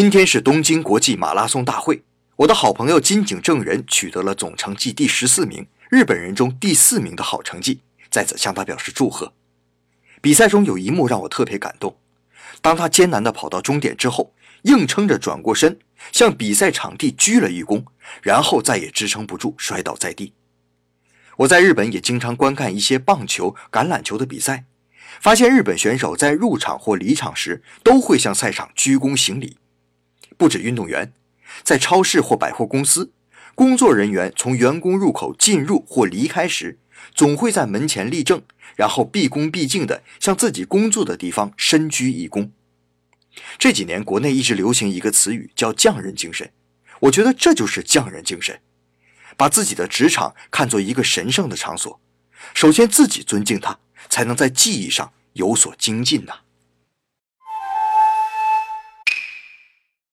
今天是东京国际马拉松大会，我的好朋友金井正人取得了总成绩第十四名，日本人中第四名的好成绩，在此向他表示祝贺。比赛中有一幕让我特别感动，当他艰难地跑到终点之后，硬撑着转过身，向比赛场地鞠了一躬，然后再也支撑不住，摔倒在地。我在日本也经常观看一些棒球、橄榄球的比赛，发现日本选手在入场或离场时都会向赛场鞠躬行礼。不止运动员，在超市或百货公司，工作人员从员工入口进入或离开时，总会在门前立正，然后毕恭毕敬地向自己工作的地方深鞠一躬。这几年，国内一直流行一个词语，叫“匠人精神”。我觉得这就是匠人精神，把自己的职场看作一个神圣的场所，首先自己尊敬它，才能在技艺上有所精进呐。